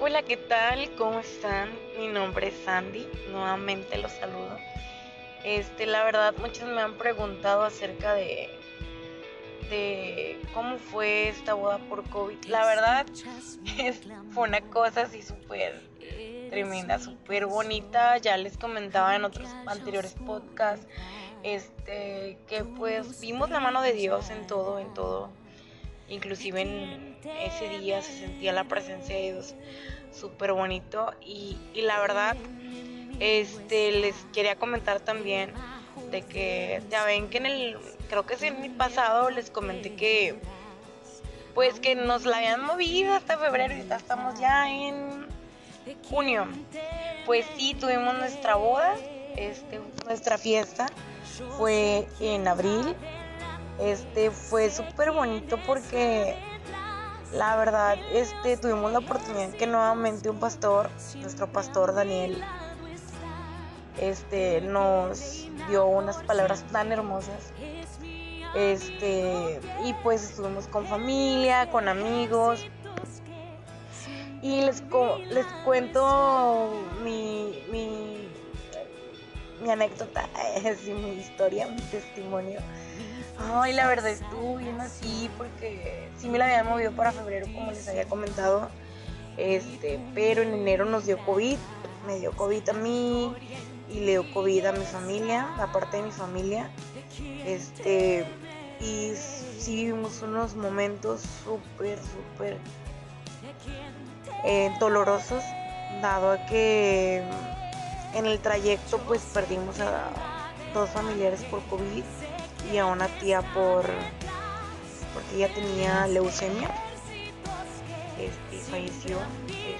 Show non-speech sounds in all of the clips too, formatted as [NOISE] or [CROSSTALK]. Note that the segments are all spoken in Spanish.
Hola, ¿qué tal? ¿Cómo están? Mi nombre es Sandy, nuevamente los saludo. Este, la verdad, muchos me han preguntado acerca de, de cómo fue esta boda por COVID. La verdad, [LAUGHS] fue una cosa así súper tremenda, súper bonita. Ya les comentaba en otros anteriores podcasts, este, que pues vimos la mano de Dios en todo, en todo Inclusive en ese día se sentía la presencia de Dios súper bonito y, la verdad este les quería comentar también de que ya ven que en el creo que es en mi pasado les comenté que pues que nos la habían movido hasta febrero y estamos ya en junio. Pues sí tuvimos nuestra boda este nuestra fiesta fue en abril. Este fue súper bonito porque la verdad este tuvimos la oportunidad que nuevamente un pastor, nuestro pastor Daniel, este nos dio unas palabras tan hermosas. Este, y pues estuvimos con familia, con amigos. Y les, les cuento mi, mi, mi anécdota, [LAUGHS] mi historia, mi testimonio. Ay, la verdad estuvo bien así porque sí me la habían movido para febrero como les había comentado. Este, pero en enero nos dio COVID, me dio COVID a mí y le dio COVID a mi familia, aparte de mi familia. Este, y sí vivimos unos momentos súper, súper eh, dolorosos, dado a que en el trayecto pues perdimos a dos familiares por COVID y a una tía por porque ella tenía leucemia este, y falleció este,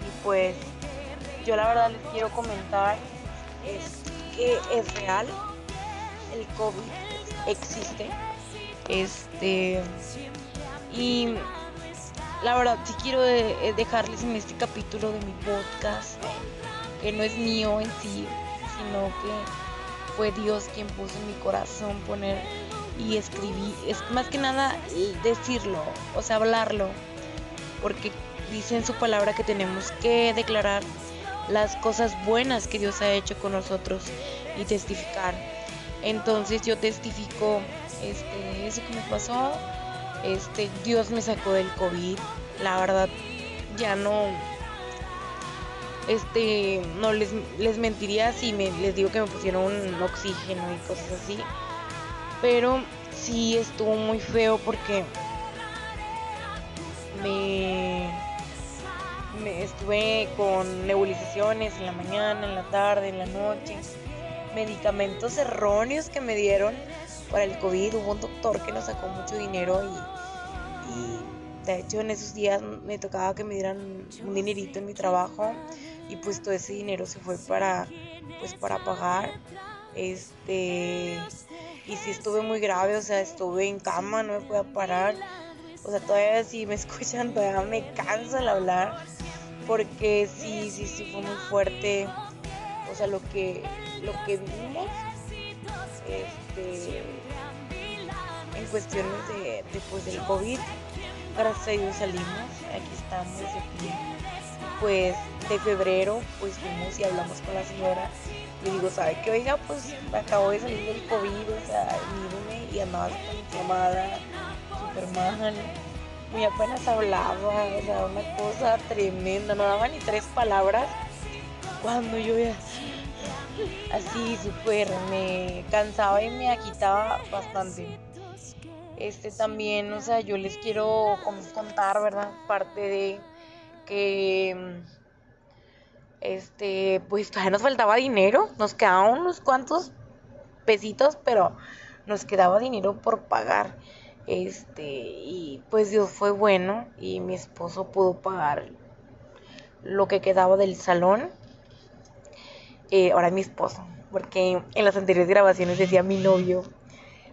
y pues yo la verdad les quiero comentar es que es real el COVID existe este y la verdad sí quiero dejarles en este capítulo de mi podcast que no es mío en sí sino que fue Dios quien puso en mi corazón poner y escribir, es más que nada decirlo, o sea, hablarlo, porque dice en su palabra que tenemos que declarar las cosas buenas que Dios ha hecho con nosotros y testificar. Entonces yo testifico este, eso que me pasó, este, Dios me sacó del COVID, la verdad ya no este, no les, les mentiría si me, les digo que me pusieron oxígeno y cosas así. Pero sí estuvo muy feo porque me, me estuve con nebulizaciones en la mañana, en la tarde, en la noche, medicamentos erróneos que me dieron para el COVID. Hubo un doctor que nos sacó mucho dinero y, y de hecho en esos días me tocaba que me dieran un dinerito en mi trabajo y pues todo ese dinero se fue para pues para pagar. Este y sí estuve muy grave o sea estuve en cama no me podía parar. O sea todavía si me [LAUGHS] escuchan todavía me cansa el hablar porque sí sí sí fue muy fuerte o sea lo que lo que vimos este en cuestiones de, después del covid. Gracias a Dios salimos aquí estamos aquí pues de febrero, pues fuimos y hablamos con la señora. Le digo, ¿sabe qué? Oiga, pues acabo de salir del COVID, o sea, míreme, y andaba inflamada, súper mal. Muy apenas hablaba, o sea, una cosa tremenda, no daba ni tres palabras. Cuando yo ya así súper me cansaba y me agitaba bastante. Este también, o sea, yo les quiero contar, ¿verdad? Parte de que este, pues todavía nos faltaba dinero, nos quedaban unos cuantos pesitos, pero nos quedaba dinero por pagar. Este, y pues Dios fue bueno y mi esposo pudo pagar lo que quedaba del salón. Eh, ahora es mi esposo, porque en las anteriores grabaciones decía mi novio,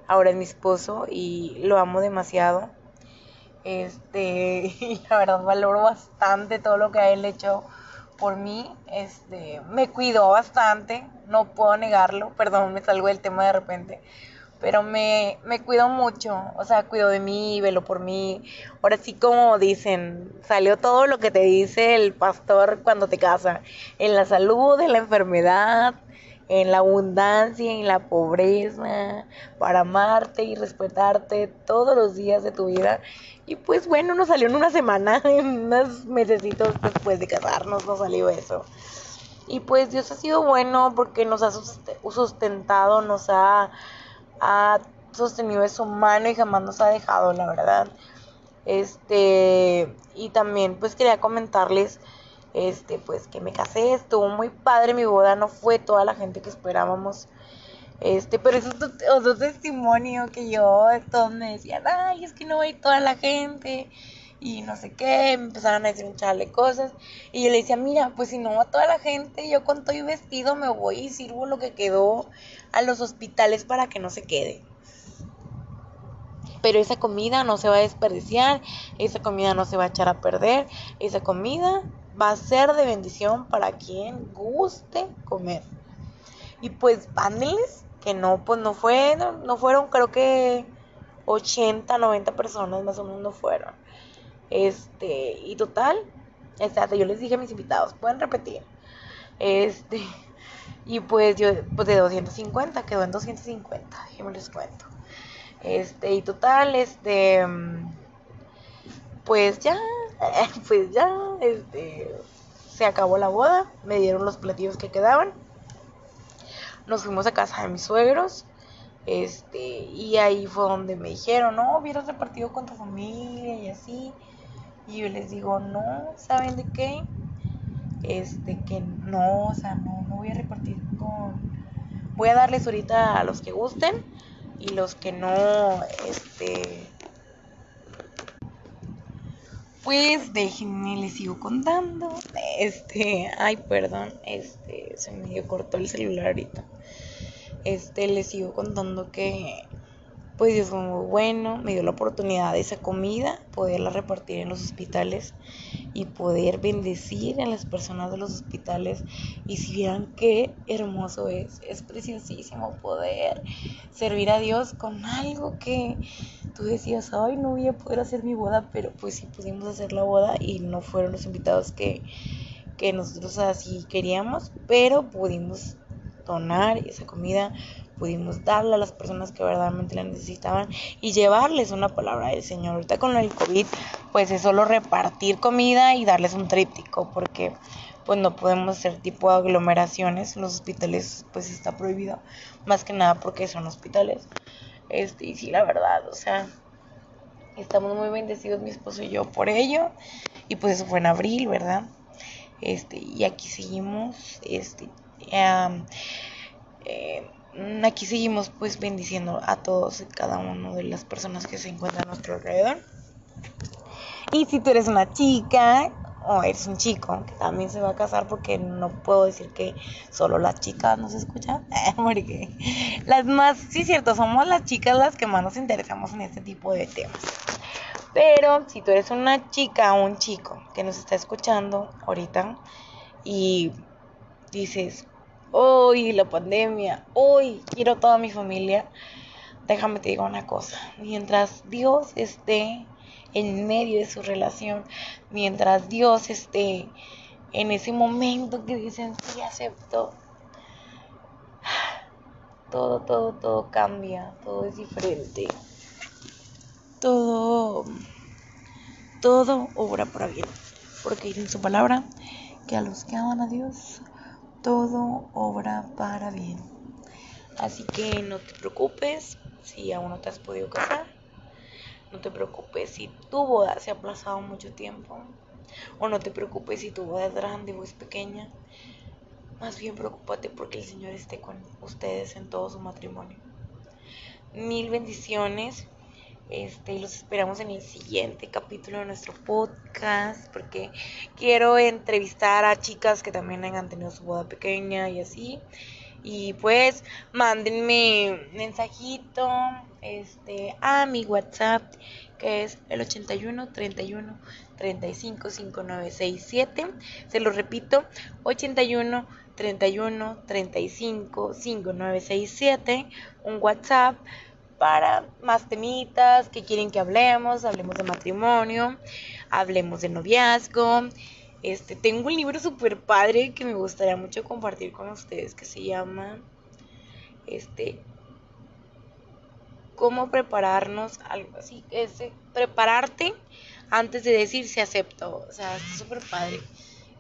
ahora es mi esposo y lo amo demasiado. Este, [LAUGHS] y la verdad valoro bastante todo lo que ha él hecho por mí, este, me cuidó bastante, no puedo negarlo, [LAUGHS] perdón, me salgo del tema de repente, pero me, me cuido mucho, o sea, cuido de mí, velo por mí. Ahora sí, como dicen, salió todo lo que te dice el pastor cuando te casa, en la salud, en la enfermedad, en la abundancia, en la pobreza, para amarte y respetarte todos los días de tu vida. Y pues bueno, nos salió en una semana, [LAUGHS] en unos mesecitos después de casarnos, nos salió eso. Y pues Dios ha sido bueno porque nos ha sustentado, nos ha ha sostenido de su mano y jamás nos ha dejado, la verdad. Este, y también pues quería comentarles este pues que me casé, estuvo muy padre mi boda, no fue toda la gente que esperábamos. Este, pero es otro testimonio que yo, todos me decían, ay, es que no va toda la gente y no sé qué, me empezaron a decir un chale cosas. Y yo le decía, mira, pues si no va toda la gente, yo con todo y vestido me voy y sirvo lo que quedó a los hospitales para que no se quede. Pero esa comida no se va a desperdiciar, esa comida no se va a echar a perder, esa comida va a ser de bendición para quien guste comer. Y pues pandeles, que no, pues no fueron, no fueron creo que 80, 90 personas más o menos no fueron. Este, y total, exacto, yo les dije a mis invitados, pueden repetir. Este, [LAUGHS] y pues yo, pues de 250, quedó en 250, déjenme les cuento. Este, y total, este, pues ya, [LAUGHS] pues ya, este, se acabó la boda, me dieron los platillos que quedaban. Nos fuimos a casa de mis suegros. Este, y ahí fue donde me dijeron, no, hubieras repartido con tu familia y así. Y yo les digo, no, ¿saben de qué? Este, que no, o sea, no, no voy a repartir con... Voy a darles ahorita a los que gusten y los que no, este... Pues déjenme, les sigo contando. Este, ay, perdón, este, se me cortó el celular ahorita. Este, les sigo contando que pues Dios fue muy bueno, me dio la oportunidad de esa comida, poderla repartir en los hospitales y poder bendecir a las personas de los hospitales. Y si vieran qué hermoso es, es preciosísimo poder servir a Dios con algo que tú decías, ay, no voy a poder hacer mi boda, pero pues sí pudimos hacer la boda y no fueron los invitados que, que nosotros así queríamos, pero pudimos donar esa comida pudimos darle a las personas que verdaderamente la necesitaban y llevarles una palabra del Señor. Ahorita con el COVID, pues es solo repartir comida y darles un tríptico, porque pues no podemos hacer tipo aglomeraciones. los hospitales pues está prohibido, más que nada porque son hospitales. Este, y sí, la verdad, o sea, estamos muy bendecidos mi esposo y yo por ello. Y pues eso fue en abril, ¿verdad? Este, y aquí seguimos, este, eh, aquí seguimos pues bendiciendo a todos y cada uno de las personas que se encuentran a nuestro alrededor. Y si tú eres una chica o eres un chico que también se va a casar porque no puedo decir que solo las chicas nos escuchan, [LAUGHS] porque las más, sí cierto, somos las chicas las que más nos interesamos en este tipo de temas. Pero si tú eres una chica o un chico que nos está escuchando ahorita y dices, hoy la pandemia, hoy quiero toda mi familia, déjame te digo una cosa, mientras Dios esté en medio de su relación, mientras Dios esté en ese momento que dicen sí acepto, todo, todo, todo cambia, todo es diferente, todo, todo obra para bien, porque en su palabra que a los que aman a Dios, todo obra para bien. Así que no te preocupes si aún no te has podido casar. No te preocupes si tu boda se ha aplazado mucho tiempo. O no te preocupes si tu boda es grande o es pequeña. Más bien preocúpate porque el Señor esté con ustedes en todo su matrimonio. Mil bendiciones. Este, los esperamos en el siguiente capítulo de nuestro podcast porque quiero entrevistar a chicas que también hayan tenido su boda pequeña y así. Y pues mándenme mensajito este, a mi WhatsApp que es el 81 31 35 5967. Se lo repito, 81 31 35 5967. Un WhatsApp para más temitas que quieren que hablemos, hablemos de matrimonio, hablemos de noviazgo. Este, tengo un libro súper padre que me gustaría mucho compartir con ustedes que se llama este cómo prepararnos, algo así, ese, prepararte antes de decir si acepto. O sea, está súper padre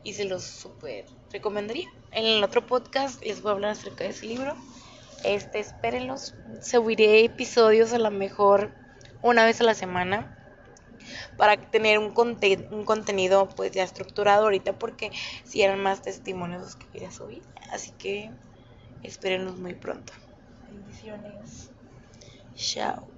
y se los súper recomendaría. En el otro podcast les voy a hablar acerca de ese libro. Este, espérenlos. Subiré episodios a lo mejor una vez a la semana para tener un, un contenido pues ya estructurado ahorita porque si eran más testimonios los que quería subir. Así que espérenlos muy pronto. Bendiciones. Chao.